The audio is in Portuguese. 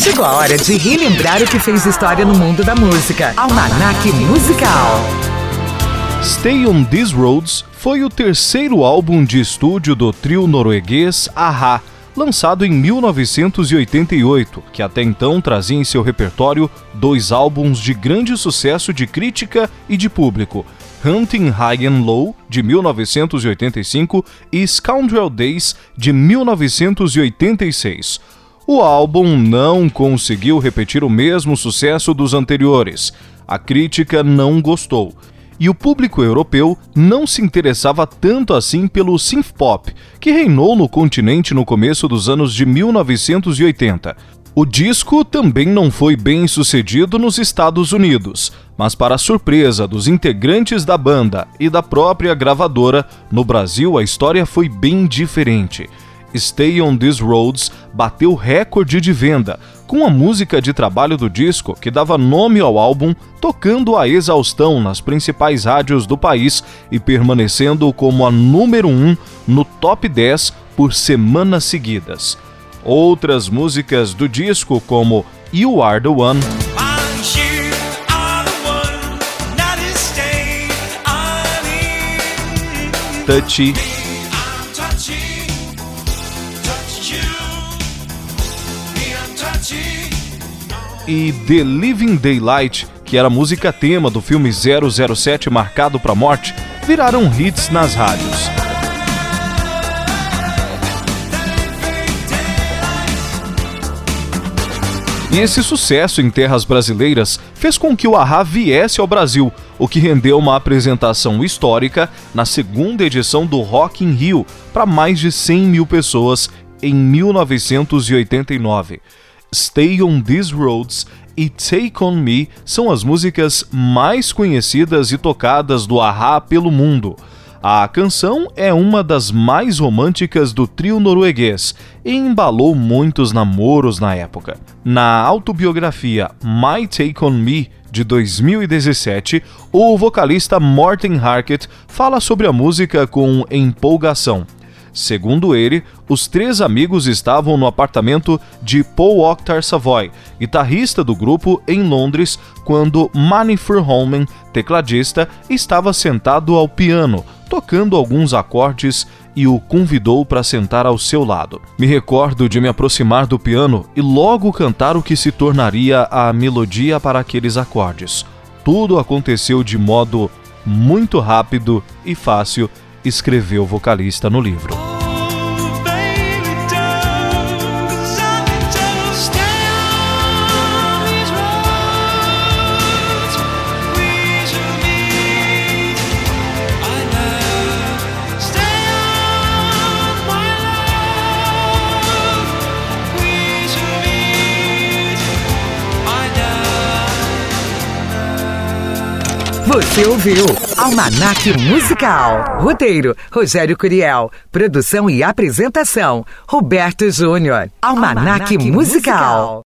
Chegou a hora de relembrar o que fez história no mundo da música. Almanac Musical. Stay on These Roads foi o terceiro álbum de estúdio do trio norueguês Aha, lançado em 1988, que até então trazia em seu repertório dois álbuns de grande sucesso de crítica e de público. Hunting High and Low, de 1985, e Scoundrel Days, de 1986. O álbum não conseguiu repetir o mesmo sucesso dos anteriores. A crítica não gostou. E o público europeu não se interessava tanto assim pelo synth pop, que reinou no continente no começo dos anos de 1980. O disco também não foi bem sucedido nos Estados Unidos, mas, para surpresa dos integrantes da banda e da própria gravadora, no Brasil a história foi bem diferente. Stay on These Roads bateu recorde de venda, com a música de trabalho do disco que dava nome ao álbum, tocando a exaustão nas principais rádios do país e permanecendo como a número 1 um no top 10 por semanas seguidas. Outras músicas do disco, como You Are the One. Touchy e The Living Daylight, que era música tema do filme 007 Marcado para Morte, viraram hits nas rádios. E esse sucesso em terras brasileiras fez com que o Ahá viesse ao Brasil, o que rendeu uma apresentação histórica na segunda edição do Rock in Rio para mais de 100 mil pessoas em 1989. Stay on These Roads e Take On Me são as músicas mais conhecidas e tocadas do Ahá pelo mundo. A canção é uma das mais românticas do trio norueguês e embalou muitos namoros na época. Na autobiografia My Take On Me, de 2017, o vocalista Morten Harket fala sobre a música com empolgação. Segundo ele, os três amigos estavam no apartamento de Paul Octar Savoy, guitarrista do grupo em Londres, quando Manny Verholmen, tecladista, estava sentado ao piano, tocando alguns acordes e o convidou para sentar ao seu lado. Me recordo de me aproximar do piano e logo cantar o que se tornaria a melodia para aqueles acordes. Tudo aconteceu de modo muito rápido e fácil, escreveu o vocalista no livro. Você ouviu Almanac Musical. Roteiro: Rogério Curiel. Produção e apresentação: Roberto Júnior. Almanac, Almanac Musical. Musical.